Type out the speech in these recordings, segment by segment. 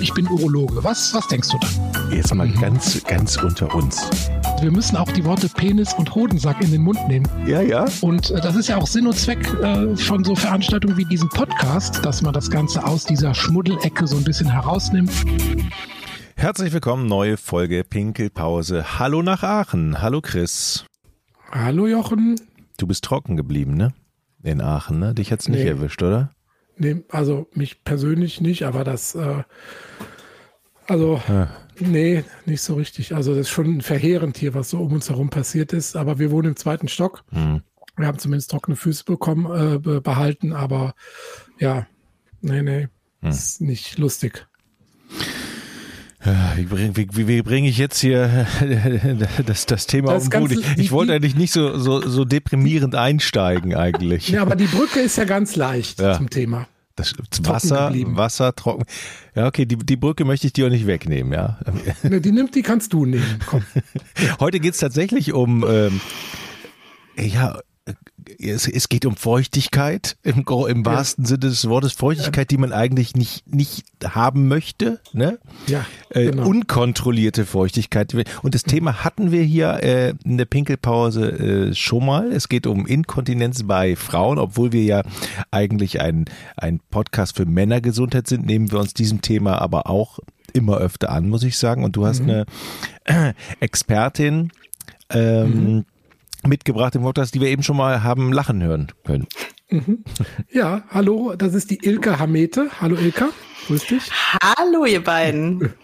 ich bin Urologe. Was, was denkst du dann? Jetzt mal ganz, ganz unter uns. Wir müssen auch die Worte Penis und Hodensack in den Mund nehmen. Ja, ja. Und äh, das ist ja auch Sinn und Zweck äh, von so Veranstaltungen wie diesem Podcast, dass man das Ganze aus dieser Schmuddelecke so ein bisschen herausnimmt. Herzlich willkommen, neue Folge Pinkelpause. Hallo nach Aachen. Hallo Chris. Hallo Jochen. Du bist trocken geblieben, ne? In Aachen, ne? Dich hat's nicht Nee. erwischt, oder? Nee, also mich persönlich nicht, aber das, äh, also, Ja. nee, nicht so richtig. Also das ist schon verheerend hier, was so um uns herum passiert ist. Aber wir wohnen im zweiten Stock. Hm. Wir haben zumindest trockene Füße bekommen, äh, be- behalten, aber ja, nee, nee, Hm. ist nicht lustig. Wie bringe wie, bring ich jetzt hier das, das Thema Das um? Ganze- Ich, die- ich wollte eigentlich nicht so, so, so deprimierend einsteigen eigentlich. Ja, aber die Brücke ist ja ganz leicht Ja. zum Thema. Das Wasser, geblieben. Wasser, trocken. Ja, okay, die, die Brücke möchte ich dir auch nicht wegnehmen, ja. Ne, Die nimmt, die kannst du nehmen. Komm. Heute geht's tatsächlich um, ähm, ja, es, es geht um Feuchtigkeit im, im wahrsten Sinne des Wortes. Feuchtigkeit, die man eigentlich nicht, nicht haben möchte, ne? Ja, Äh, genau. Unkontrollierte Feuchtigkeit. Und das Thema hatten wir hier äh, in der Pinkelpause äh, schon mal. Es geht um Inkontinenz bei Frauen, obwohl wir ja eigentlich ein, ein Podcast für Männergesundheit sind, nehmen wir uns diesem Thema aber auch immer öfter an, muss ich sagen. Und du hast eine äh, Expertin ähm, mitgebracht im Podcast, die wir eben schon mal haben lachen hören können. Ja, hallo, das ist die Ilka Hamete. Hallo Ilka, grüß dich. Hallo, ihr beiden.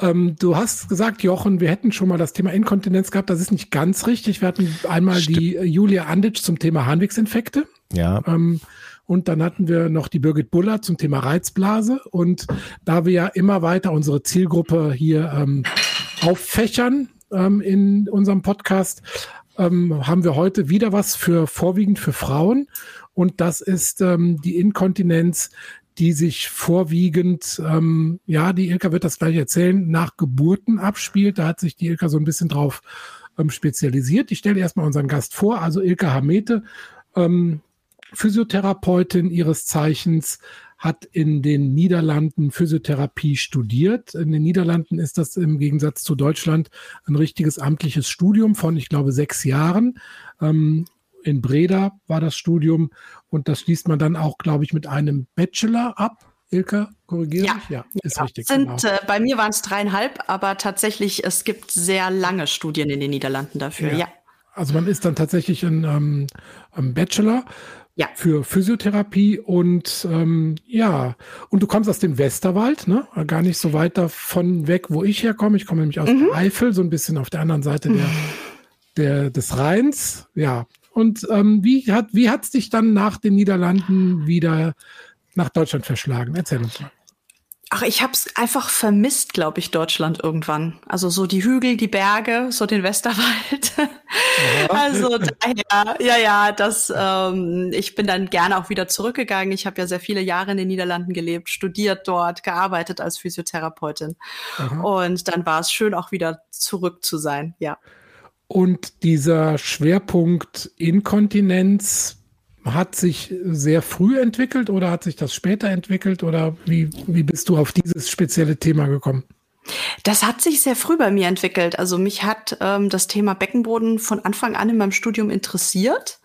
Ähm, du hast gesagt, Jochen, wir hätten schon mal das Thema Inkontinenz gehabt. Das ist nicht ganz richtig. Wir hatten einmal die äh, Julia Anditsch zum Thema Harnwegsinfekte. Ja, Ähm, und dann hatten wir noch die Birgit Buller zum Thema Reizblase. Und da wir ja immer weiter unsere Zielgruppe hier ähm, auffächern ähm, in unserem Podcast, ähm, haben wir heute wieder was für vorwiegend für Frauen. Und das ist ähm, die Inkontinenz, die sich vorwiegend, ähm, ja, die Ilka wird das gleich erzählen, nach Geburten abspielt. Da hat sich die Ilka so ein bisschen drauf ähm, spezialisiert. Ich stelle erstmal unseren Gast vor, also Ilka Hamete, ähm, Physiotherapeutin ihres Zeichens, hat in den Niederlanden Physiotherapie studiert. In den Niederlanden ist das im Gegensatz zu Deutschland ein richtiges amtliches Studium von, ich glaube, sechs Jahren. Ähm, in Breda war das Studium und das schließt man dann auch, glaube ich, mit einem Bachelor ab. Ilka, korrigiere Ja. mich? Ja, ist Ja, richtig. sind, genau. äh, bei mir waren es dreieinhalb, aber tatsächlich, es gibt sehr lange Studien in den Niederlanden dafür. Ja. Ja. Also man ist dann tatsächlich ein, ähm, ein Bachelor Ja. für Physiotherapie und ähm, ja, und du kommst aus dem Westerwald, ne? Gar nicht so weit davon weg, wo ich herkomme. Ich komme nämlich aus Mhm. der Eifel, so ein bisschen auf der anderen Seite der, der, des Rheins. Ja. Und ähm, wie hat wie hat's dich dann nach den Niederlanden wieder nach Deutschland verschlagen? Erzähl uns mal. Ach, ich habe es einfach vermisst, glaube ich, Deutschland irgendwann. Also so die Hügel, die Berge, so den Westerwald. also daher, ja, ja, das. Ähm, ich bin dann gerne auch wieder zurückgegangen. Ich habe ja sehr viele Jahre in den Niederlanden gelebt, studiert dort, gearbeitet als Physiotherapeutin. Aha. Und dann war es schön, auch wieder zurück zu sein. Ja. Und dieser Schwerpunkt Inkontinenz hat sich sehr früh entwickelt oder hat sich das später entwickelt oder wie, wie bist du auf dieses spezielle Thema gekommen? Das hat sich sehr früh bei mir entwickelt. Also mich hat ähm, das Thema Beckenboden von Anfang an in meinem Studium interessiert.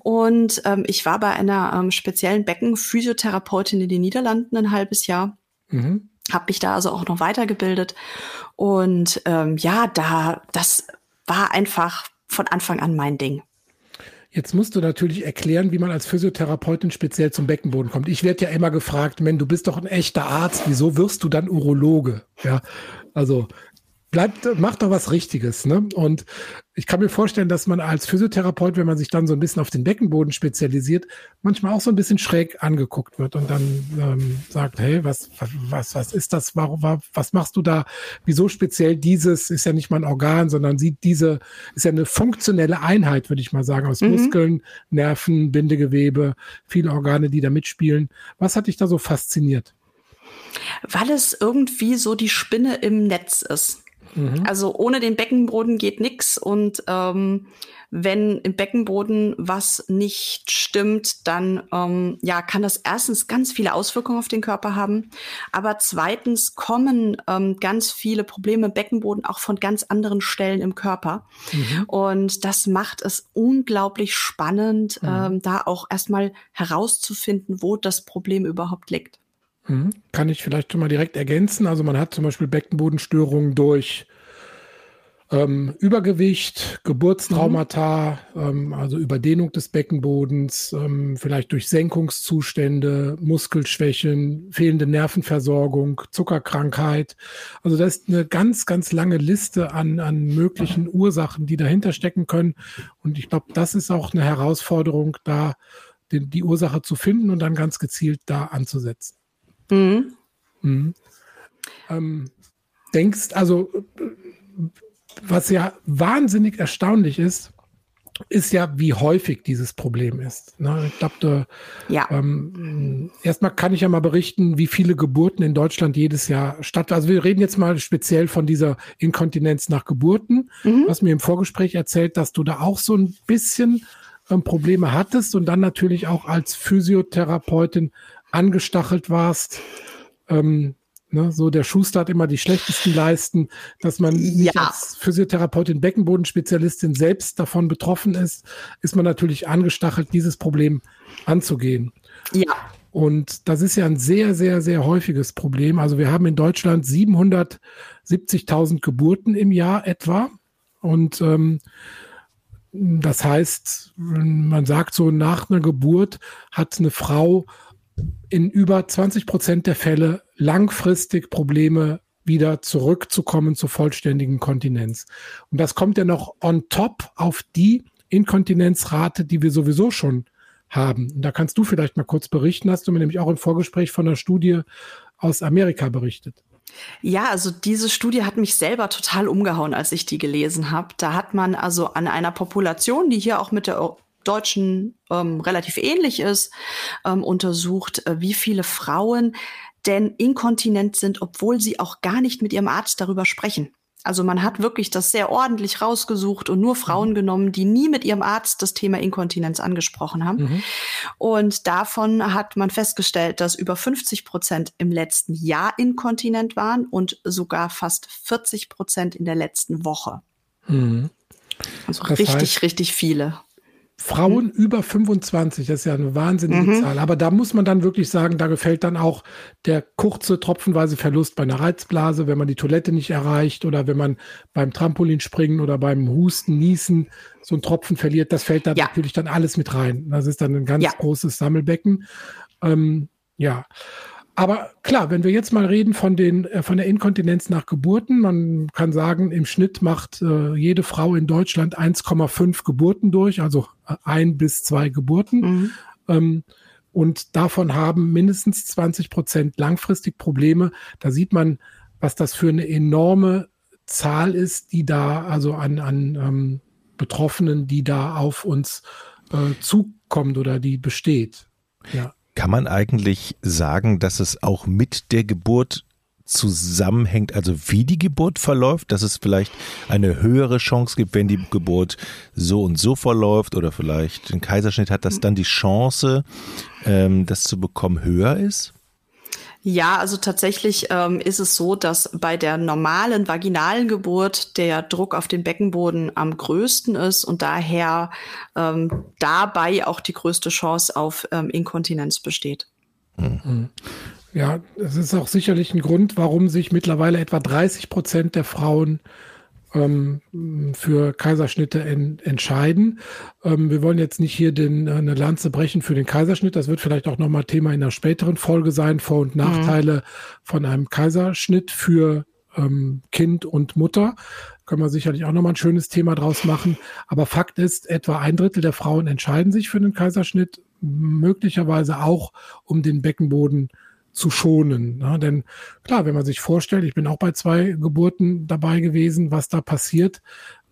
Und ähm, ich war bei einer ähm, speziellen Beckenphysiotherapeutin in den Niederlanden ein halbes Jahr. Mhm. Habe mich da also auch noch weitergebildet. Und ähm, ja, da, das war einfach von Anfang an mein Ding. Jetzt musst du natürlich erklären, wie man als Physiotherapeutin speziell zum Beckenboden kommt. Ich werde ja immer gefragt, Men, du bist doch ein echter Arzt, wieso wirst du dann Urologe? Ja, also bleibt, mach doch was Richtiges. Ne? Und ich kann mir vorstellen, dass man als Physiotherapeut, wenn man sich dann so ein bisschen auf den Beckenboden spezialisiert, manchmal auch so ein bisschen schräg angeguckt wird und dann ähm, sagt, hey, was, was, was ist das? Warum, wa- was machst du da? Wieso speziell dieses? Ist ja nicht mal ein Organ, sondern sieht diese, ist ja eine funktionelle Einheit, würde ich mal sagen, aus Mhm. Muskeln, Nerven, Bindegewebe, viele Organe, die da mitspielen. Was hat dich da so fasziniert? Weil es irgendwie so die Spinne im Netz ist. Mhm. Also ohne den Beckenboden geht nix und ähm, wenn im Beckenboden was nicht stimmt, dann ähm, ja kann das erstens ganz viele Auswirkungen auf den Körper haben, aber zweitens kommen ähm, ganz viele Probleme im Beckenboden auch von ganz anderen Stellen im Körper mhm. und das macht es unglaublich spannend, mhm. ähm, da auch erstmal herauszufinden, wo das Problem überhaupt liegt. Mhm. Kann ich vielleicht schon mal direkt ergänzen. Also man hat zum Beispiel Beckenbodenstörungen durch ähm, Übergewicht, Geburtstraumata, mhm. ähm, also Überdehnung des Beckenbodens, ähm, vielleicht durch Senkungszustände, Muskelschwächen, fehlende Nervenversorgung, Zuckerkrankheit. Also das ist eine ganz, ganz lange Liste an, an möglichen Ursachen, die dahinter stecken können. Und ich glaube, das ist auch eine Herausforderung, da die, die Ursache zu finden und dann ganz gezielt da anzusetzen. Mhm. Mhm. Ähm, denkst, also was ja wahnsinnig erstaunlich ist, ist ja, wie häufig dieses Problem ist. Ne? Ich glaube, ja. ähm, erstmal kann ich ja mal berichten, wie viele Geburten in Deutschland jedes Jahr statt. Also wir reden jetzt mal speziell von dieser Inkontinenz nach Geburten. Mhm. Du hast mir im Vorgespräch erzählt, dass du da auch so ein bisschen ähm, Probleme hattest und dann natürlich auch als Physiotherapeutin angestachelt warst, ähm, Ne, so der Schuster hat immer die schlechtesten Leisten, dass man ja. als Physiotherapeutin, Beckenbodenspezialistin selbst davon betroffen ist, ist man natürlich angestachelt, dieses Problem anzugehen. Ja. Und das ist ja ein sehr, sehr, sehr häufiges Problem. Also wir haben in Deutschland 770.000 Geburten im Jahr etwa. Und ähm, das heißt, man sagt so, nach einer Geburt hat eine Frau in über 20 Prozent der Fälle langfristig Probleme wieder zurückzukommen zur vollständigen Kontinenz. Und das kommt ja noch on top auf die Inkontinenzrate, die wir sowieso schon haben. Und da kannst du vielleicht mal kurz berichten, hast du mir nämlich auch im Vorgespräch von einer Studie aus Amerika berichtet. Ja, also diese Studie hat mich selber total umgehauen, als ich die gelesen habe. Da hat man also an einer Population, die hier auch mit der deutschen ähm, relativ ähnlich ist, ähm, untersucht, äh, wie viele Frauen denn inkontinent sind, obwohl sie auch gar nicht mit ihrem Arzt darüber sprechen. Also man hat wirklich das sehr ordentlich rausgesucht und nur Frauen mhm. genommen, die nie mit ihrem Arzt das Thema Inkontinenz angesprochen haben. Mhm. Und davon hat man festgestellt, dass über 50 Prozent im letzten Jahr inkontinent waren und sogar fast 40 Prozent in der letzten Woche. Mhm. Also das richtig, heißt, richtig viele. Frauen mhm. über 25, das ist ja eine wahnsinnige mhm. Zahl. Aber da muss man dann wirklich sagen, da gefällt dann auch der kurze, tropfenweise Verlust bei einer Reizblase, wenn man die Toilette nicht erreicht oder wenn man beim Trampolinspringen oder beim Husten, Niesen so einen Tropfen verliert. Das fällt da ja. natürlich dann alles mit rein. Das ist dann ein ganz ja. großes Sammelbecken. Ähm, ja. Aber klar, wenn wir jetzt mal reden von, den, äh, von der Inkontinenz nach Geburten, man kann sagen, im Schnitt macht äh, jede Frau in Deutschland 1,5 Geburten durch, also äh, ein bis zwei Geburten. Mhm. Ähm, und davon haben mindestens 20 Prozent langfristig Probleme. Da sieht man, was das für eine enorme Zahl ist, die da, also an, an ähm, Betroffenen, die da auf uns äh, zukommt oder die besteht. Ja. Kann man eigentlich sagen, dass es auch mit der Geburt zusammenhängt, also wie die Geburt verläuft, dass es vielleicht eine höhere Chance gibt, wenn die Geburt so und so verläuft oder vielleicht ein Kaiserschnitt hat, dass dann die Chance, ähm, das zu bekommen, höher ist? Ja, also tatsächlich ähm, ist es so, dass bei der normalen vaginalen Geburt der Druck auf den Beckenboden am größten ist und daher ähm, dabei auch die größte Chance auf ähm, Inkontinenz besteht. Mhm. Ja, es ist auch sicherlich ein Grund, warum sich mittlerweile etwa 30 Prozent der Frauen ähm, für Kaiserschnitte en entscheiden. Ähm, wir wollen jetzt nicht hier den, äh, eine Lanze brechen für den Kaiserschnitt. Das wird vielleicht auch nochmal Thema in einer späteren Folge sein, Vor- und mhm. Nachteile mhm. von einem Kaiserschnitt für ähm, Kind und Mutter. Können wir sicherlich auch nochmal ein schönes Thema draus machen. Aber Fakt ist, etwa ein Drittel der Frauen entscheiden sich für den Kaiserschnitt, möglicherweise auch um den Beckenboden zu schonen. Ne? Denn klar, wenn man sich vorstellt, ich bin auch bei zwei Geburten dabei gewesen, was da passiert,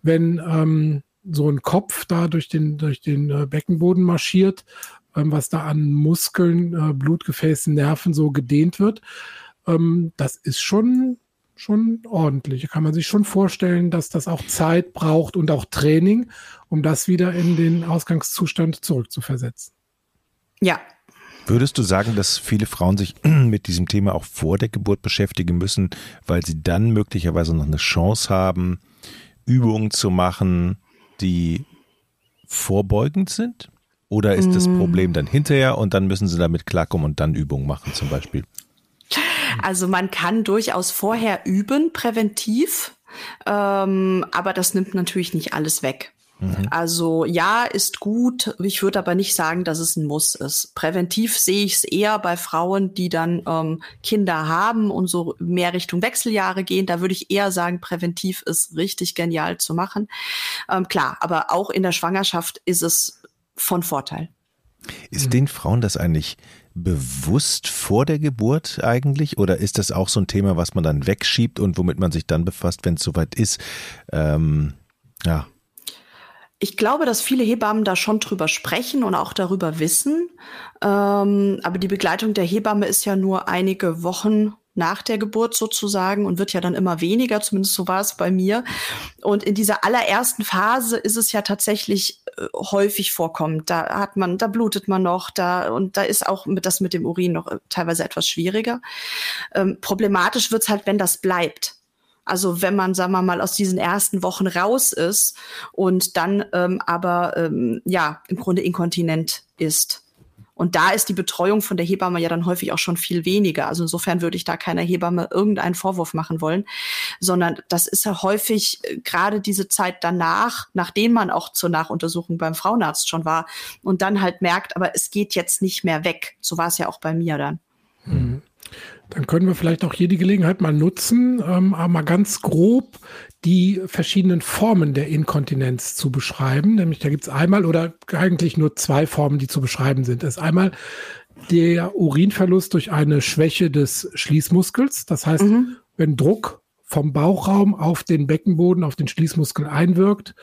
wenn ähm, so ein Kopf da durch den, durch den äh, Beckenboden marschiert, ähm, was da an Muskeln, äh, Blutgefäßen, Nerven so gedehnt wird. Ähm, das ist schon schon ordentlich. Kann man sich schon vorstellen, dass das auch Zeit braucht und auch Training, um das wieder in den Ausgangszustand zurückzuversetzen. Ja. Würdest du sagen, dass viele Frauen sich mit diesem Thema auch vor der Geburt beschäftigen müssen, weil sie dann möglicherweise noch eine Chance haben, Übungen zu machen, die vorbeugend sind? Oder ist mm. das Problem dann hinterher und dann müssen sie damit klarkommen und dann Übungen machen zum Beispiel? Also man kann durchaus vorher üben, präventiv, ähm, aber das nimmt natürlich nicht alles weg. Mhm. Also ja, ist gut. Ich würde aber nicht sagen, dass es ein Muss ist. Präventiv sehe ich es eher bei Frauen, die dann ähm, Kinder haben und so mehr Richtung Wechseljahre gehen. Da würde ich eher sagen, präventiv ist richtig genial zu machen. Ähm, klar, aber auch in der Schwangerschaft ist es von Vorteil. Ist mhm. den Frauen das eigentlich bewusst vor der Geburt eigentlich? Oder ist das auch so ein Thema, was man dann wegschiebt und womit man sich dann befasst, wenn es soweit ist? Ähm, ja. Ich glaube, dass viele Hebammen da schon drüber sprechen und auch darüber wissen. Ähm, aber die Begleitung der Hebamme ist ja nur einige Wochen nach der Geburt sozusagen und wird ja dann immer weniger, zumindest so war es bei mir. Und in dieser allerersten Phase ist es ja tatsächlich äh, häufig vorkommt. Da hat man, da blutet man noch, da und da ist auch das mit dem Urin noch äh, teilweise etwas schwieriger. Ähm, problematisch wird's halt, wenn das bleibt. Also wenn man, sagen wir mal, aus diesen ersten Wochen raus ist und dann ähm, aber ähm, ja im Grunde inkontinent ist. Und da ist die Betreuung von der Hebamme ja dann häufig auch schon viel weniger. Also insofern würde ich da keiner Hebamme irgendeinen Vorwurf machen wollen, sondern das ist ja häufig äh, gerade diese Zeit danach, nachdem man auch zur Nachuntersuchung beim Frauenarzt schon war und dann halt merkt, aber es geht jetzt nicht mehr weg. So war es ja auch bei mir dann. Mhm. Dann können wir vielleicht auch hier die Gelegenheit mal nutzen, ähm, mal ganz grob die verschiedenen Formen der Inkontinenz zu beschreiben. Nämlich da gibt es einmal oder eigentlich nur zwei Formen, die zu beschreiben sind. Das ist einmal der Urinverlust durch eine Schwäche des Schließmuskels. Das heißt, mhm. wenn Druck vom Bauchraum auf den Beckenboden, auf den Schließmuskel einwirkt,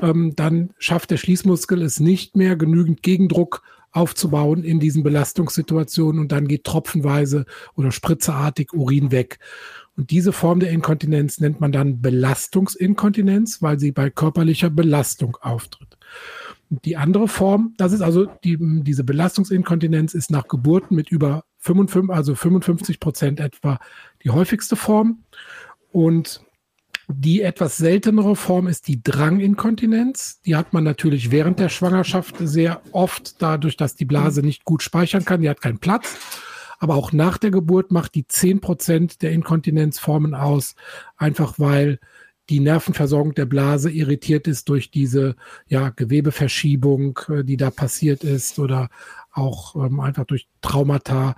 ähm, dann schafft der Schließmuskel es nicht mehr, genügend Gegendruck aufzubauen in diesen Belastungssituationen und dann geht tropfenweise oder spritzeartig Urin weg. Und diese Form der Inkontinenz nennt man dann Belastungsinkontinenz, weil sie bei körperlicher Belastung auftritt. Und die andere Form, das ist also die, diese Belastungsinkontinenz ist nach Geburten mit über 55, also 55 Prozent etwa die häufigste Form. Und die etwas seltenere Form ist die Dranginkontinenz. Die hat man natürlich während der Schwangerschaft sehr oft, dadurch, dass die Blase nicht gut speichern kann. Die hat keinen Platz. Aber auch nach der Geburt macht die zehn Prozent der Inkontinenzformen aus, einfach weil die Nervenversorgung der Blase irritiert ist durch diese ja, Gewebeverschiebung, äh, die da passiert ist oder auch ähm, einfach durch Traumata.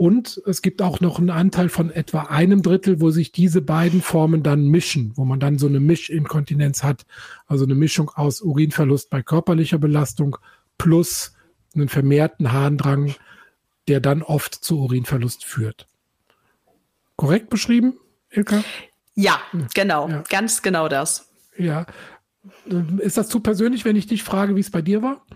Und es gibt auch noch einen Anteil von etwa einem Drittel, wo sich diese beiden Formen dann mischen, wo man dann so eine Mischinkontinenz hat, also eine Mischung aus Urinverlust bei körperlicher Belastung plus einen vermehrten Harndrang, der dann oft zu Urinverlust führt. Korrekt beschrieben, Ilka? Ja, genau, ja. ganz genau das. Ja. Ist das zu persönlich, wenn ich dich frage, wie es bei dir war?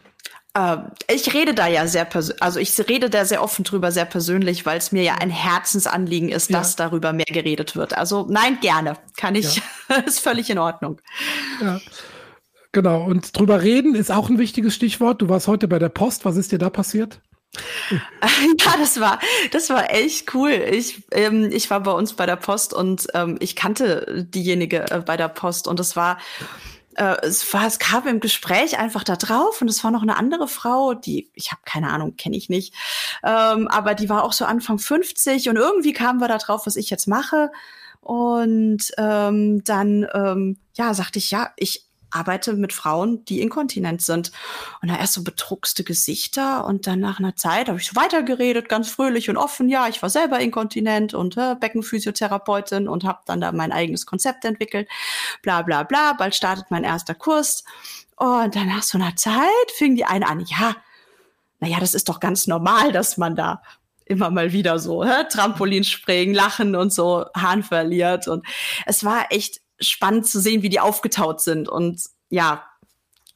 Ähm, ich rede da ja sehr persönlich, also ich rede da sehr offen drüber, sehr persönlich, weil es mir ja ein Herzensanliegen ist, ja. dass darüber mehr geredet wird. Also nein, gerne. Kann ich, ja. ist völlig in Ordnung. Ja. Genau, und drüber reden ist auch ein wichtiges Stichwort. Du warst heute bei der Post, was ist dir da passiert? Ja, das war, das war echt cool. Ich, ähm, ich war bei uns bei der Post und ähm, ich kannte diejenige äh, bei der Post und es war, äh, es war, es kam im Gespräch einfach da drauf und es war noch eine andere Frau, die, ich habe keine Ahnung, kenne ich nicht, ähm, aber die war auch so Anfang 50 und irgendwie kamen wir da drauf, was ich jetzt mache. Und ähm, dann, ähm, ja, sagte ich, ja, ich arbeite mit Frauen, die inkontinent sind. Und da erst so betruckste Gesichter und dann nach einer Zeit habe ich so weitergeredet, ganz fröhlich und offen. Ja, ich war selber inkontinent und äh, Beckenphysiotherapeutin und habe dann da mein eigenes Konzept entwickelt. Bla bla bla. Bald startet mein erster Kurs. Und dann nach so einer Zeit fing die eine an, ja, naja, das ist doch ganz normal, dass man da immer mal wieder so hä? Trampolin springen, lachen und so Hahn verliert. Und es war echt spannend zu sehen, wie die aufgetaut sind und ja,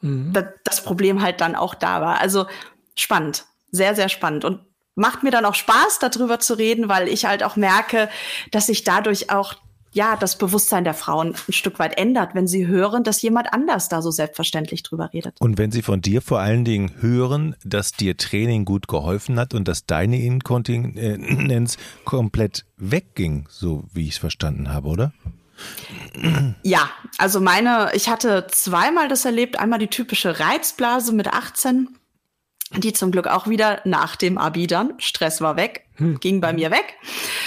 mhm. da, das Problem halt dann auch da war. Also spannend, sehr, sehr spannend und macht mir dann auch Spaß, darüber zu reden, weil ich halt auch merke, dass ich dadurch auch ja, das Bewusstsein der Frauen ein Stück weit ändert, wenn sie hören, dass jemand anders da so selbstverständlich drüber redet. Und wenn sie von dir vor allen Dingen hören, dass dir Training gut geholfen hat und dass deine Inkontinenz komplett wegging, so wie ich es verstanden habe, oder? Ja, also meine, ich hatte zweimal das erlebt. Einmal die typische Reizblase mit 18 die zum Glück auch wieder nach dem Abi dann, Stress war weg, hm. ging bei mir weg.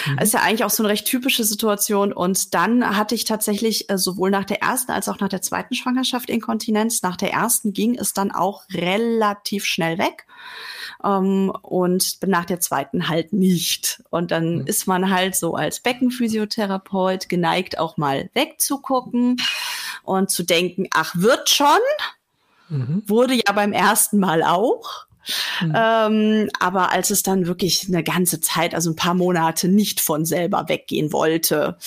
Mhm. Ist ja eigentlich auch so eine recht typische Situation. Und dann hatte ich tatsächlich äh, sowohl nach der ersten als auch nach der zweiten Schwangerschaft Inkontinenz. Nach der ersten ging es dann auch relativ schnell weg. Um, ähm, und nach der zweiten halt nicht. Und dann mhm. ist man halt so als Beckenphysiotherapeut geneigt, auch mal wegzugucken und zu denken, ach, wird schon. Mhm. Wurde ja beim ersten Mal auch. Mhm. Ähm, aber als es dann wirklich eine ganze Zeit, also ein paar Monate nicht von selber weggehen wollte,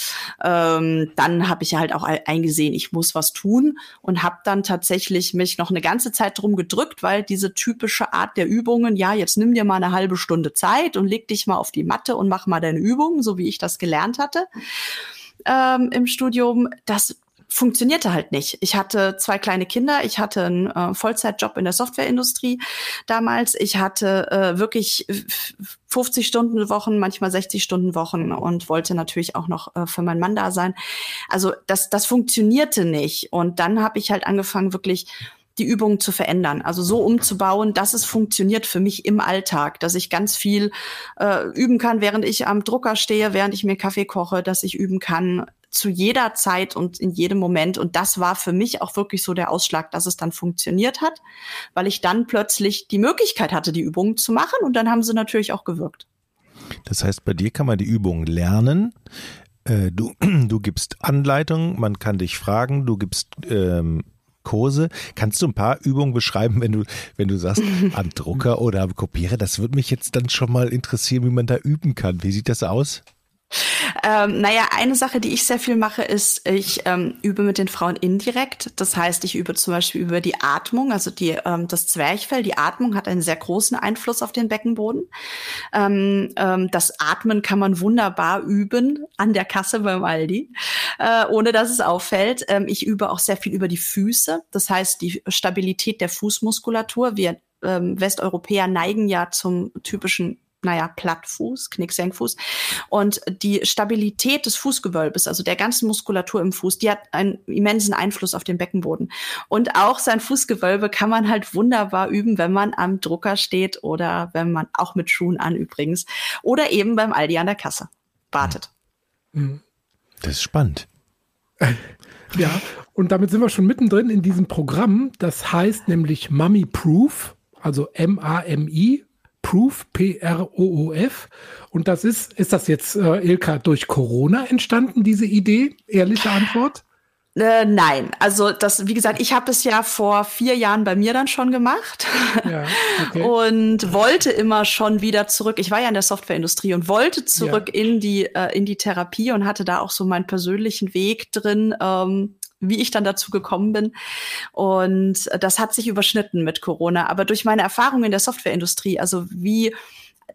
ähm, dann habe ich halt auch eingesehen, ich muss was tun und habe dann tatsächlich mich noch eine ganze Zeit drum gedrückt, weil diese typische Art der Übungen, ja, jetzt nimm dir mal eine halbe Stunde Zeit und leg dich mal auf die Matte und mach mal deine Übungen, so wie ich das gelernt hatte. Ähm, im Studium, das funktionierte halt nicht. Ich hatte zwei kleine Kinder, ich hatte einen äh, Vollzeitjob in der Softwareindustrie damals, ich hatte äh, wirklich 50 Stunden Wochen, manchmal 60 Stunden Wochen und wollte natürlich auch noch äh, für meinen Mann da sein. Also das, das funktionierte nicht. Und dann habe ich halt angefangen, wirklich die Übungen zu verändern. Also so umzubauen, dass es funktioniert für mich im Alltag, dass ich ganz viel äh, üben kann, während ich am Drucker stehe, während ich mir Kaffee koche, dass ich üben kann zu jeder Zeit und in jedem Moment. Und das war für mich auch wirklich so der Ausschlag, dass es dann funktioniert hat, weil ich dann plötzlich die Möglichkeit hatte, die Übungen zu machen. Und dann haben sie natürlich auch gewirkt. Das heißt, bei dir kann man die Übungen lernen. Äh, du, du gibst Anleitungen, man kann dich fragen, du gibst ähm, Kurse. Kannst du ein paar Übungen beschreiben, wenn du, wenn du sagst, am Drucker oder am Kopierer? Das würde mich jetzt dann schon mal interessieren, wie man da üben kann. Wie sieht das aus? Ähm, naja, eine Sache, die ich sehr viel mache, ist, ich ähm, übe mit den Frauen indirekt. Das heißt, ich übe zum Beispiel über die Atmung, also die, ähm, das Zwerchfell. Die Atmung hat einen sehr großen Einfluss auf den Beckenboden. Ähm, ähm, das Atmen kann man wunderbar üben an der Kasse beim Aldi, äh, ohne dass es auffällt. Ähm, ich übe auch sehr viel über die Füße. Das heißt, die Stabilität der Fußmuskulatur. Wir Westeuropäer neigen ja zum typischen naja, Plattfuß, Knicksenkfuß. Und die Stabilität des Fußgewölbes, also der ganzen Muskulatur im Fuß, die hat einen immensen Einfluss auf den Beckenboden. Und auch sein Fußgewölbe kann man halt wunderbar üben, wenn man am Drucker steht oder wenn man auch mit Schuhen an übrigens oder eben beim Aldi an der Kasse wartet. Mhm. Das ist spannend. Ja, und damit sind wir schon mittendrin in diesem Programm. Das heißt nämlich Mummy Proof, also M-A-M-I Proof, P-R-O-O-F. Und das ist, ist das jetzt, äh, Ilka, durch Corona entstanden, diese Idee? Ehrliche Antwort? Äh, nein, also das, wie gesagt, ich habe es ja vor vier Jahren bei mir dann schon gemacht ja, okay. und wollte immer schon wieder zurück. Ich war ja in der Softwareindustrie und wollte zurück ja. in die äh, in die Therapie und hatte da auch so meinen persönlichen Weg drin, ähm, wie ich dann dazu gekommen bin. Und das hat sich überschnitten mit Corona. Aber durch meine Erfahrung in der Softwareindustrie, also wie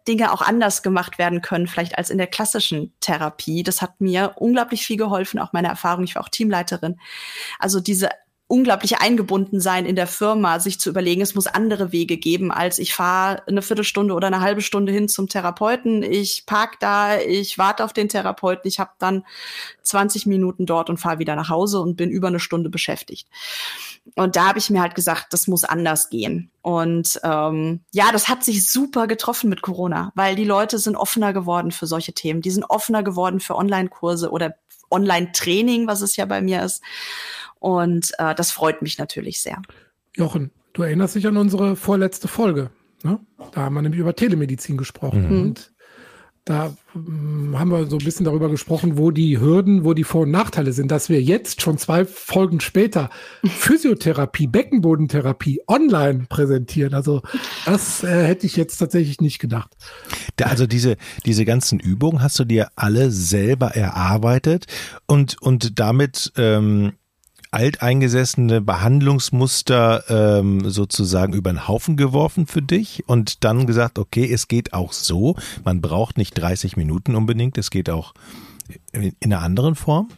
Dinge auch anders gemacht werden können, vielleicht als in der klassischen Therapie. Das hat mir unglaublich viel geholfen, auch meine Erfahrung. Ich war auch Teamleiterin. Also diese unglaublich eingebunden sein in der Firma, sich zu überlegen, es muss andere Wege geben, als ich fahre eine Viertelstunde oder eine halbe Stunde hin zum Therapeuten, ich park da, ich warte auf den Therapeuten, ich habe dann 20 Minuten dort und fahre wieder nach Hause und bin über eine Stunde beschäftigt. Und da habe ich mir halt gesagt, das muss anders gehen. Und ähm, ja, das hat sich super getroffen mit Corona, weil die Leute sind offener geworden für solche Themen. Die sind offener geworden für Online-Kurse oder Online-Training, was es ja bei mir ist. Und äh, das freut mich natürlich sehr. Jochen, du erinnerst dich an unsere vorletzte Folge. Ne? Da haben wir nämlich über Telemedizin gesprochen. Mhm. Und da hm, haben wir so ein bisschen darüber gesprochen, wo die Hürden, wo die Vor- und Nachteile sind, dass wir jetzt schon zwei Folgen später Physiotherapie, Beckenbodentherapie online präsentieren. Also das äh, hätte ich jetzt tatsächlich nicht gedacht. Da, also diese, diese ganzen Übungen hast du dir alle selber erarbeitet und, und damit ähm, alteingesessene Behandlungsmuster ähm, sozusagen über den Haufen geworfen für dich und dann gesagt, okay, es geht auch so. Man braucht nicht 30 Minuten unbedingt, es geht auch in einer anderen Form?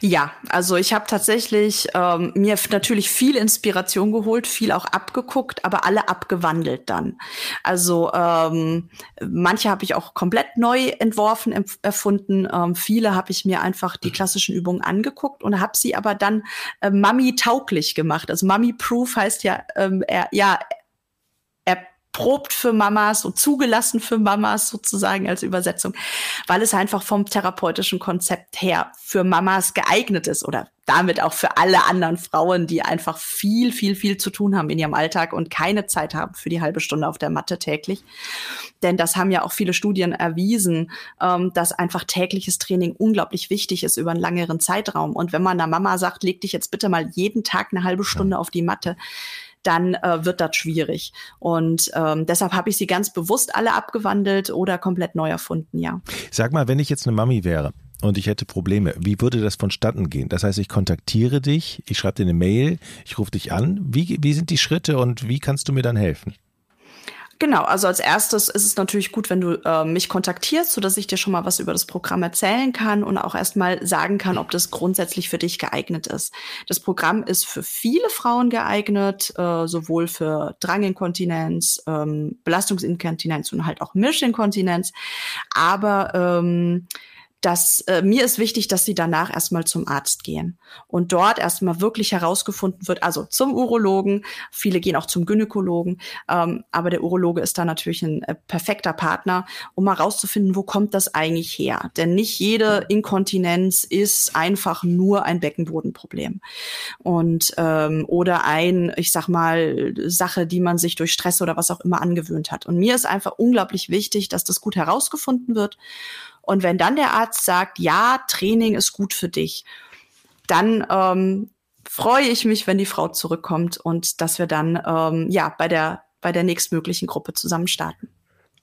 Ja, also ich habe tatsächlich ähm, mir natürlich viel Inspiration geholt, viel auch abgeguckt, aber alle abgewandelt dann. Also ähm, manche habe ich auch komplett neu entworfen, erfunden. Ähm, viele habe ich mir einfach die klassischen Übungen angeguckt und habe sie aber dann äh, Mami tauglich gemacht. Also Mami Proof heißt ja, ähm, er, ja erprobt für Mamas und zugelassen für Mamas sozusagen als Übersetzung, weil es einfach vom therapeutischen Konzept her für Mamas geeignet ist oder damit auch für alle anderen Frauen, die einfach viel, viel, viel zu tun haben in ihrem Alltag und keine Zeit haben für die halbe Stunde auf der Matte täglich. Denn das haben ja auch viele Studien erwiesen, ähm, dass einfach tägliches Training unglaublich wichtig ist über einen längeren Zeitraum. Und wenn man einer Mama sagt, leg dich jetzt bitte mal jeden Tag eine halbe Stunde auf die Matte, dann äh, wird das schwierig. Und ähm, deshalb habe ich sie ganz bewusst alle abgewandelt oder komplett neu erfunden, ja. Sag mal, wenn ich jetzt eine Mami wäre, und ich hätte Probleme. Wie würde das vonstatten gehen? Das heißt, ich kontaktiere dich, ich schreibe dir eine Mail, ich rufe dich an. Wie, wie sind die Schritte und wie kannst du mir dann helfen? Genau, also als erstes ist es natürlich gut, wenn du äh, mich kontaktierst, so dass ich dir schon mal was über das Programm erzählen kann und auch erstmal sagen kann, ob das grundsätzlich für dich geeignet ist. Das Programm ist für viele Frauen geeignet, äh, sowohl für Dranginkontinenz, ähm, Belastungsinkontinenz und halt auch Mischinkontinenz. Aber ähm, dass äh, mir ist wichtig, dass sie danach erstmal zum Arzt gehen und dort erstmal wirklich herausgefunden wird, also zum Urologen, viele gehen auch zum Gynäkologen, ähm, aber der Urologe ist da natürlich ein äh, perfekter Partner, um mal rauszufinden, wo kommt das eigentlich her? Denn nicht jede Inkontinenz ist einfach nur ein Beckenbodenproblem und ähm, oder ein, ich sag mal, Sache, die man sich durch Stress oder was auch immer angewöhnt hat. Und mir ist einfach unglaublich wichtig, dass das gut herausgefunden wird und wenn dann der Arzt sagt, ja, Training ist gut für dich, dann ähm, freue ich mich, wenn die Frau zurückkommt und dass wir dann ähm, ja bei der bei der nächstmöglichen Gruppe zusammen starten.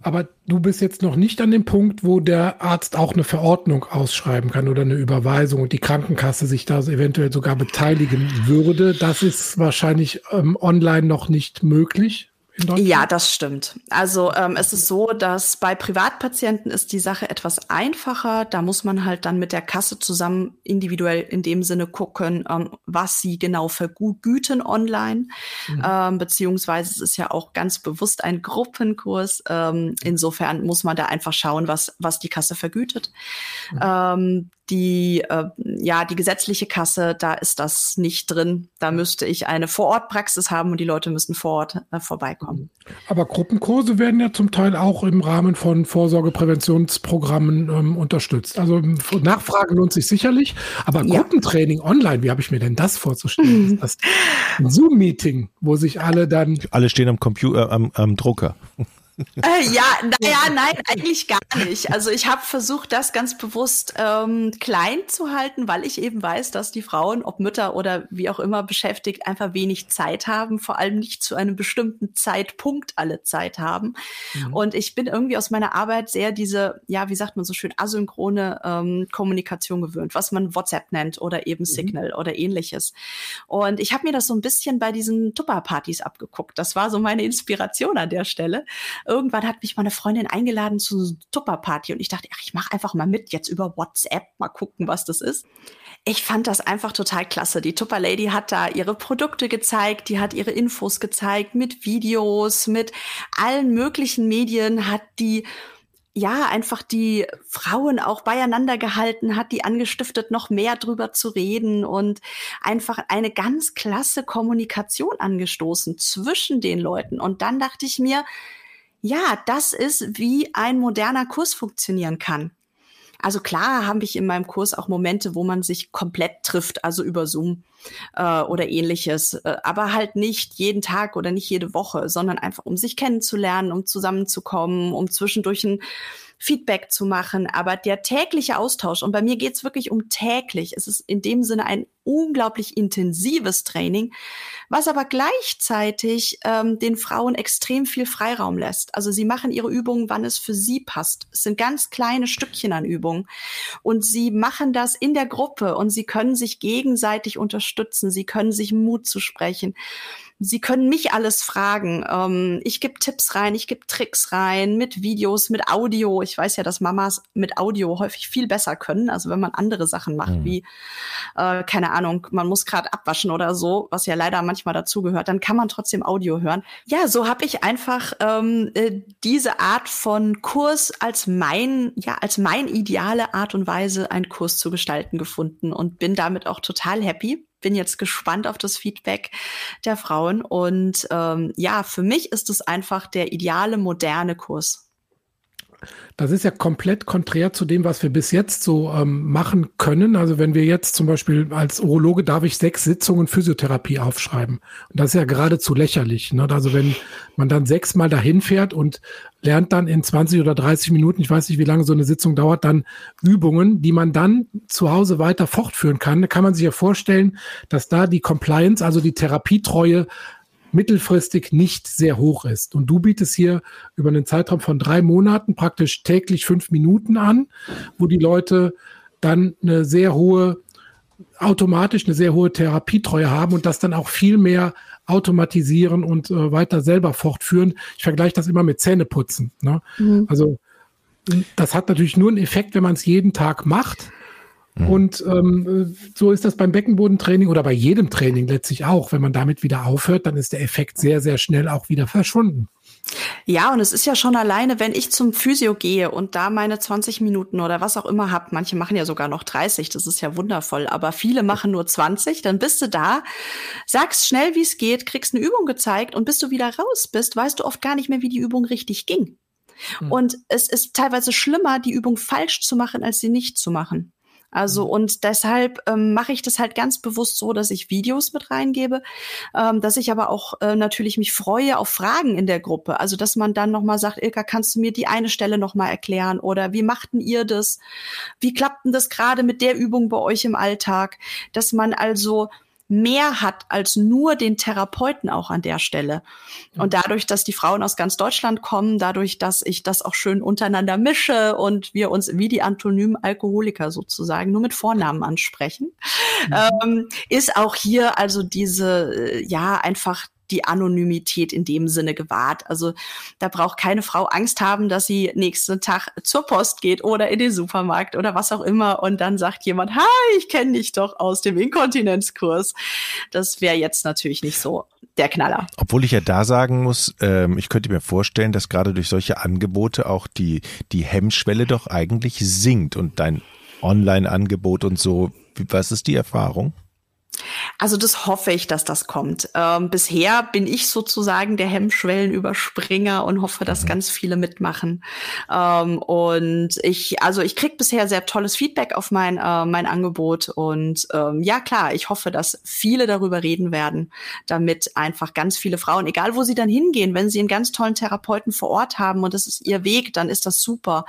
Aber du bist jetzt noch nicht an dem Punkt, wo der Arzt auch eine Verordnung ausschreiben kann oder eine Überweisung und die Krankenkasse sich da eventuell sogar beteiligen würde. Das ist wahrscheinlich ähm, online noch nicht möglich. Ja, das stimmt. Also ähm, es ist so, dass bei Privatpatienten ist die Sache etwas einfacher. Da muss man halt dann mit der Kasse zusammen individuell in dem Sinne gucken, ähm, was sie genau vergüten online. Mhm. Ähm, beziehungsweise es ist ja auch ganz bewusst ein Gruppenkurs. Ähm, insofern muss man da einfach schauen, was, was die Kasse vergütet. Mhm. Ähm, die, äh, ja, die gesetzliche Kasse, da ist das nicht drin. Da müsste ich eine Vorortpraxis haben und die Leute müssen vor Ort äh, vorbeikommen. Aber Gruppenkurse werden ja zum Teil auch im Rahmen von Vorsorgepräventionsprogrammen ähm, unterstützt. Also Nachfragen lohnt sich sicherlich, aber ja. Gruppentraining online, wie habe ich mir denn das vorzustellen? Das ein Zoom-Meeting, wo sich alle dann. Alle stehen am Computer, am, am Drucker. Äh, ja, naja, nein, eigentlich gar nicht. Also ich habe versucht, das ganz bewusst ähm, klein zu halten, weil ich eben weiß, dass die Frauen, ob Mütter oder wie auch immer beschäftigt, einfach wenig Zeit haben, vor allem nicht zu einem bestimmten Zeitpunkt alle Zeit haben. Mhm. Und ich bin irgendwie aus meiner Arbeit sehr diese, ja, wie sagt man so schön, asynchrone ähm, Kommunikation gewöhnt, was man WhatsApp nennt oder eben mhm. Signal mhm. oder ähnliches. Und ich habe mir das so ein bisschen bei diesen Tupper-Partys abgeguckt. Das war so meine Inspiration an der Stelle irgendwann hat mich meine Freundin eingeladen zu einer Tupperparty und ich dachte, ach, ich mache einfach mal mit jetzt über WhatsApp, mal gucken, was das ist. Ich fand das einfach total klasse. Die Tupper Lady hat da ihre Produkte gezeigt, die hat ihre Infos gezeigt mit Videos, mit allen möglichen Medien, hat die ja, einfach die Frauen auch beieinander gehalten hat, die angestiftet, noch mehr drüber zu reden und einfach eine ganz klasse Kommunikation angestoßen zwischen den Leuten. Und dann dachte ich mir, ja, das ist, wie ein moderner Kurs funktionieren kann. Also klar habe ich in meinem Kurs auch Momente, wo man sich komplett trifft, also über Zoom äh, oder ähnliches, äh, aber halt nicht jeden Tag oder nicht jede Woche, sondern einfach um sich kennenzulernen, um zusammenzukommen, um zwischendurch ein Feedback zu machen. Aber der tägliche Austausch, und bei mir geht's wirklich um täglich, es ist in dem Sinne ein unglaublich intensives Training, was aber gleichzeitig ähm, den Frauen extrem viel Freiraum lässt. Also sie machen ihre Übungen, wann es für sie passt. Es sind ganz kleine Stückchen an Übungen. Und sie machen das in der Gruppe und sie können sich gegenseitig unterstützen. Sie können sich Mut zu sprechen. Sie können mich alles fragen. Ähm, ich gebe Tipps rein, ich gebe Tricks rein, mit Videos, mit Audio. Ich weiß ja, dass Mamas mit Audio häufig viel besser können. Also wenn man andere Sachen macht, mhm. wie, äh, keine Ahnung, man muss gerade abwaschen oder so, was ja leider manchmal dazugehört, dann kann man trotzdem Audio hören. Ja, so habe ich einfach ähm, äh, diese Art von Kurs als mein, ja, als mein ideale Art und Weise, einen Kurs zu gestalten gefunden und bin damit auch total happy bin jetzt gespannt auf das Feedback der Frauen. Und ähm, ja, für mich ist es einfach der ideale moderne Kurs. Das ist ja komplett konträr zu dem, was wir bis jetzt so ähm, machen können. Also wenn wir jetzt zum Beispiel als Urologe darf ich sechs Sitzungen Physiotherapie aufschreiben. Und das ist ja geradezu lächerlich. Ne? Also wenn man dann sechsmal dahin fährt und lernt dann in 20 oder 30 Minuten, ich weiß nicht, wie lange so eine Sitzung dauert, dann Übungen, die man dann zu Hause weiter fortführen kann. Da kann man sich ja vorstellen, dass da die Compliance, also die Therapietreue mittelfristig nicht sehr hoch ist. Und du bietest hier über einen Zeitraum von drei Monaten praktisch täglich fünf Minuten an, wo die Leute dann eine sehr hohe, automatisch eine sehr hohe Therapietreue haben und das dann auch viel mehr automatisieren und äh, weiter selber fortführen. Ich vergleiche das immer mit Zähneputzen. Ne? Mhm. Also das hat natürlich nur einen Effekt, wenn man es jeden Tag macht. Mhm. Und ähm, so ist das beim Beckenbodentraining oder bei jedem Training letztlich auch. Wenn man damit wieder aufhört, dann ist der Effekt sehr, sehr schnell auch wieder verschwunden. Ja, und es ist ja schon alleine, wenn ich zum Physio gehe und da meine 20 Minuten oder was auch immer hab, manche machen ja sogar noch 30, das ist ja wundervoll, aber viele machen nur 20, dann bist du da, sagst schnell, wie es geht, kriegst eine Übung gezeigt und bis du wieder raus bist, weißt du oft gar nicht mehr, wie die Übung richtig ging. Hm. Und es ist teilweise schlimmer, die Übung falsch zu machen, als sie nicht zu machen. Also mhm. und deshalb ähm, mache ich das halt ganz bewusst so, dass ich Videos mit reingebe, ähm, dass ich aber auch äh, natürlich mich freue auf Fragen in der Gruppe. Also dass man dann nochmal sagt, Ilka, kannst du mir die eine Stelle nochmal erklären? Oder wie machten ihr das? Wie klappt denn das gerade mit der Übung bei euch im Alltag? Dass man also mehr hat als nur den Therapeuten auch an der Stelle. Und dadurch, dass die Frauen aus ganz Deutschland kommen, dadurch, dass ich das auch schön untereinander mische und wir uns wie die antonymen Alkoholiker sozusagen nur mit Vornamen ansprechen, mhm. ähm, ist auch hier also diese, äh, ja, einfach die Anonymität in dem Sinne gewahrt. Also da braucht keine Frau Angst haben, dass sie nächsten Tag zur Post geht oder in den Supermarkt oder was auch immer und dann sagt jemand, hi, ich kenne dich doch aus dem Inkontinenzkurs. Das wäre jetzt natürlich nicht so der Knaller. Obwohl ich ja da sagen muss, ähm, ich könnte mir vorstellen, dass gerade durch solche Angebote auch die, die Hemmschwelle doch eigentlich sinkt und dein Online-Angebot und so. Was ist die Erfahrung? Also das hoffe ich, dass das kommt. Ähm, bisher bin ich sozusagen der Hemmschwellenüberspringer und hoffe, dass mhm. ganz viele mitmachen. Ähm, und ich, also ich krieg bisher sehr tolles Feedback auf mein, äh, mein Angebot. Und ähm, ja, klar, ich hoffe, dass viele darüber reden werden, damit einfach ganz viele Frauen, egal wo sie dann hingehen, wenn sie einen ganz tollen Therapeuten vor Ort haben und das ist ihr Weg, dann ist das super.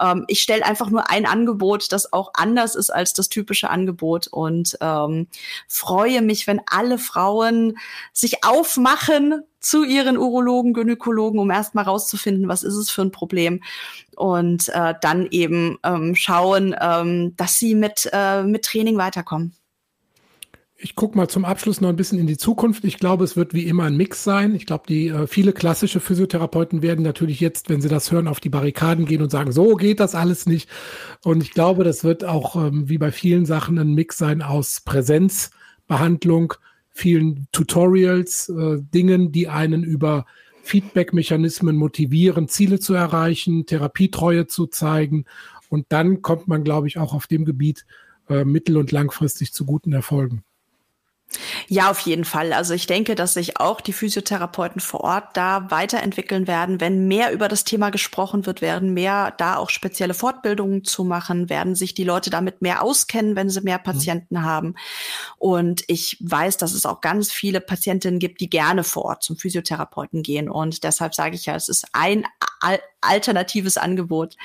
Ähm, ich stelle einfach nur ein Angebot, das auch anders ist als das typische Angebot und ähm, freue mich, wenn alle Frauen sich aufmachen zu ihren Urologen, Gynäkologen, um erstmal rauszufinden, was ist es für ein Problem und äh, dann eben ähm, schauen, ähm, dass sie mit, äh, mit Training weiterkommen. Ich gucke mal zum Abschluss noch ein bisschen in die Zukunft. Ich glaube, es wird wie immer ein Mix sein. Ich glaube, die äh, viele klassische Physiotherapeuten werden natürlich jetzt, wenn sie das hören, auf die Barrikaden gehen und sagen, so geht das alles nicht. Und ich glaube, das wird auch ähm, wie bei vielen Sachen ein Mix sein aus Präsenz, Behandlung, vielen Tutorials, äh, Dingen, die einen über Feedback-Mechanismen motivieren, Ziele zu erreichen, Therapietreue zu zeigen. Und dann kommt man, glaube ich, auch auf dem Gebiet äh, mittel- und langfristig zu guten Erfolgen. Ja, auf jeden Fall. Also ich denke, dass sich auch die Physiotherapeuten vor Ort da weiterentwickeln werden, wenn mehr über das Thema gesprochen wird, werden mehr da auch spezielle Fortbildungen zu machen, werden sich die Leute damit mehr auskennen, wenn sie mehr mhm. Patienten mhm. haben. Und ich weiß, dass es auch ganz viele Patientinnen gibt, die gerne vor Ort zum Physiotherapeuten gehen. Und deshalb sage ich ja, es ist ein alternatives Angebot.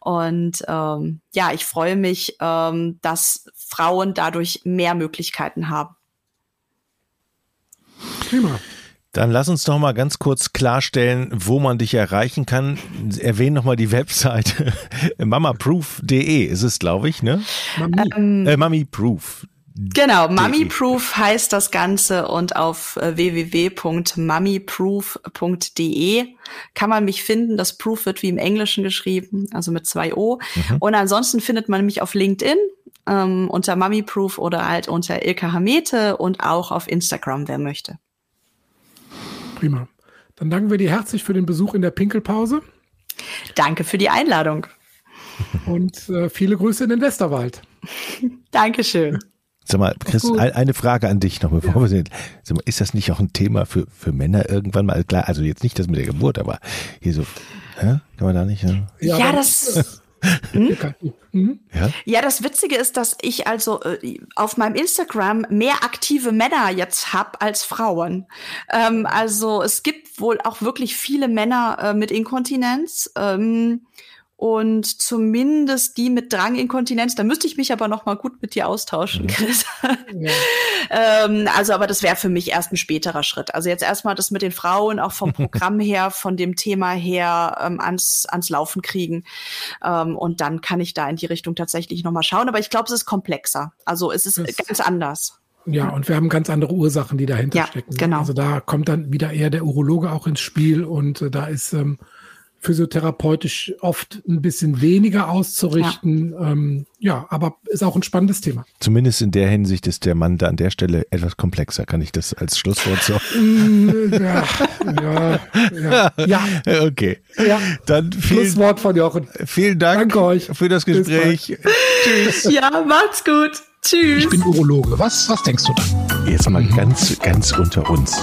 Und ähm, ja, ich freue mich, ähm, dass Frauen dadurch mehr Möglichkeiten haben. Prima. Dann lass uns doch mal ganz kurz klarstellen, wo man dich erreichen kann. Erwähne noch mal die Webseite mamaproof.de ist es, glaube ich, ne? Mami. Ähm, äh, mamiproof Genau, Mummyproof heißt das Ganze und auf äh, www.mummyproof.de kann man mich finden. Das Proof wird wie im Englischen geschrieben, also mit zwei O. Mhm. Und ansonsten findet man mich auf LinkedIn ähm, unter Mummyproof oder halt unter Ilka Hamete und auch auf Instagram, wer möchte. Prima. Dann danken wir dir herzlich für den Besuch in der Pinkelpause. Danke für die Einladung. Und äh, viele Grüße in den Westerwald. Dankeschön. Sag mal, Chris, eine Frage an dich noch, bevor ja. wir sind. Sag mal, ist das nicht auch ein Thema für, für Männer irgendwann mal? Klar, also jetzt nicht das mit der Geburt, aber hier so, hä? kann man da nicht? Ja, ja, ja das. Hm? Mhm. Ja? ja, das Witzige ist, dass ich also äh, auf meinem Instagram mehr aktive Männer jetzt hab als Frauen. Ähm, also es gibt wohl auch wirklich viele Männer äh, mit Inkontinenz. Ähm, und zumindest die mit Dranginkontinenz. Da müsste ich mich aber noch mal gut mit dir austauschen, mhm. Chris. Ja. ähm, also, aber das wäre für mich erst ein späterer Schritt. Also jetzt erstmal das mit den Frauen auch vom Programm her, von dem Thema her ähm, ans ans Laufen kriegen ähm, und dann kann ich da in die Richtung tatsächlich noch mal schauen. Aber ich glaube, es ist komplexer. Also es ist das ganz anders. Ja, und wir haben ganz andere Ursachen, die dahinter ja, stecken. Genau. Also da kommt dann wieder eher der Urologe auch ins Spiel und äh, da ist ähm, physiotherapeutisch oft ein bisschen weniger auszurichten. Ja. Ähm, ja, aber ist auch ein spannendes Thema. Zumindest in der Hinsicht ist der Mann da an der Stelle etwas komplexer. Kann ich das als Schlusswort so? Mm, ja, ja, ja, ja. Okay. Ja. Dann vielen, Schlusswort von Jochen. Vielen Dank Danke euch. für das Gespräch. Tschüss. Ja, macht's gut. Tschüss. Ich bin Urologe. Was, was denkst du da? Jetzt mal ganz, ganz unter uns.